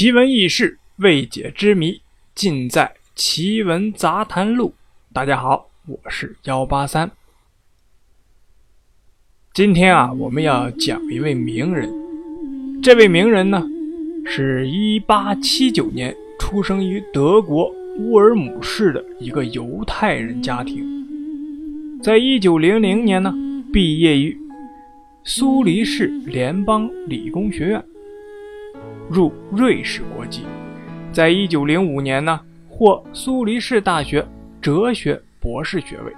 奇闻异事、未解之谜，尽在《奇闻杂谈录》。大家好，我是幺八三。今天啊，我们要讲一位名人。这位名人呢，是一八七九年出生于德国乌尔姆市的一个犹太人家庭。在一九零零年呢，毕业于苏黎世联邦理工学院。入瑞士国籍，在一九零五年呢，获苏黎世大学哲学博士学位。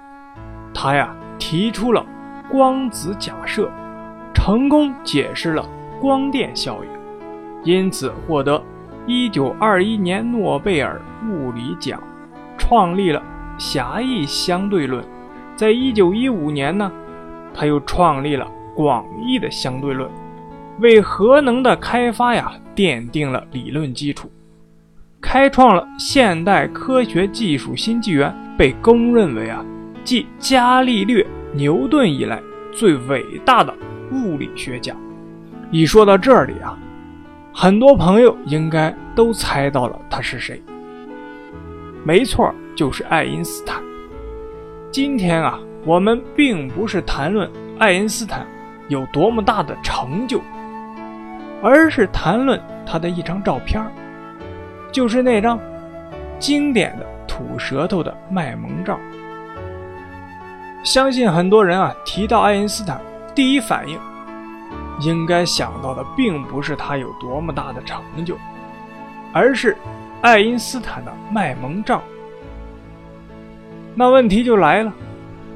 他呀提出了光子假设，成功解释了光电效应，因此获得一九二一年诺贝尔物理奖，创立了狭义相对论。在一九一五年呢，他又创立了广义的相对论。为核能的开发呀奠定了理论基础，开创了现代科学技术新纪元，被公认为啊继伽利略、牛顿以来最伟大的物理学家。一说到这里啊，很多朋友应该都猜到了他是谁。没错，就是爱因斯坦。今天啊，我们并不是谈论爱因斯坦有多么大的成就。而是谈论他的一张照片就是那张经典的吐舌头的卖萌照。相信很多人啊提到爱因斯坦，第一反应应该想到的并不是他有多么大的成就，而是爱因斯坦的卖萌照。那问题就来了，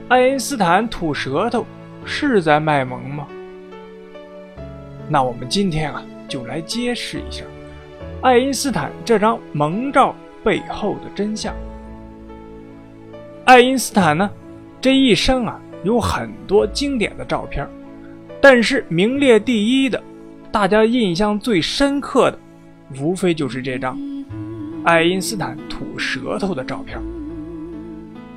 爱因斯坦吐舌头是在卖萌吗？那我们今天啊，就来揭示一下爱因斯坦这张萌照背后的真相。爱因斯坦呢，这一生啊，有很多经典的照片，但是名列第一的，大家印象最深刻的，无非就是这张爱因斯坦吐舌头的照片。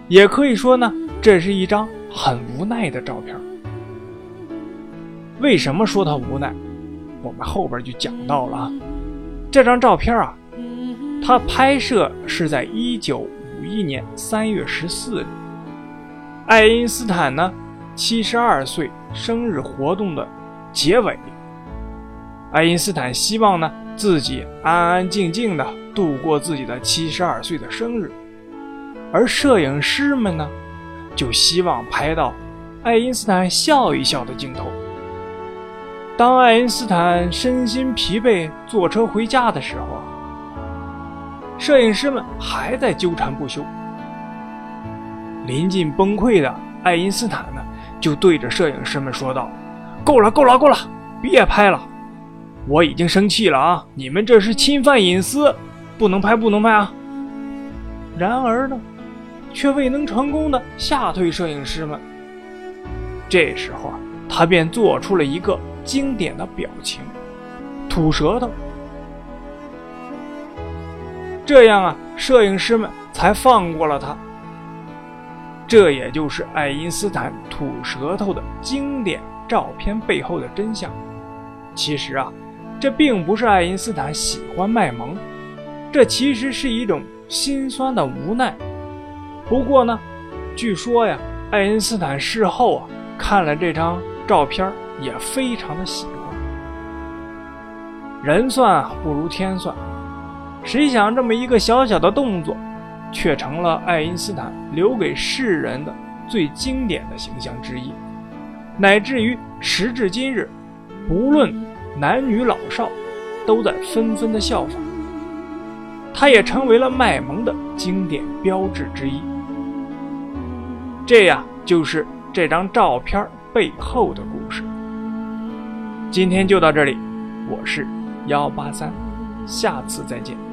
也可以说呢，这是一张很无奈的照片。为什么说他无奈？我们后边就讲到了。这张照片啊，他拍摄是在一九五一年三月十四日，爱因斯坦呢七十二岁生日活动的结尾。爱因斯坦希望呢自己安安静静的度过自己的七十二岁的生日，而摄影师们呢就希望拍到爱因斯坦笑一笑的镜头。当爱因斯坦身心疲惫坐车回家的时候，摄影师们还在纠缠不休。临近崩溃的爱因斯坦呢，就对着摄影师们说道：“够了，够了，够了，别拍了！我已经生气了啊！你们这是侵犯隐私，不能拍，不能拍啊！”然而呢，却未能成功的吓退摄影师们。这时候啊，他便做出了一个。经典的表情，吐舌头，这样啊，摄影师们才放过了他。这也就是爱因斯坦吐舌头的经典照片背后的真相。其实啊，这并不是爱因斯坦喜欢卖萌，这其实是一种心酸的无奈。不过呢，据说呀，爱因斯坦事后啊看了这张照片也非常的喜欢。人算不如天算，谁想这么一个小小的动作，却成了爱因斯坦留给世人的最经典的形象之一，乃至于时至今日，不论男女老少，都在纷纷的效仿。他也成为了卖萌的经典标志之一。这呀，就是这张照片背后的故事。今天就到这里，我是幺八三，下次再见。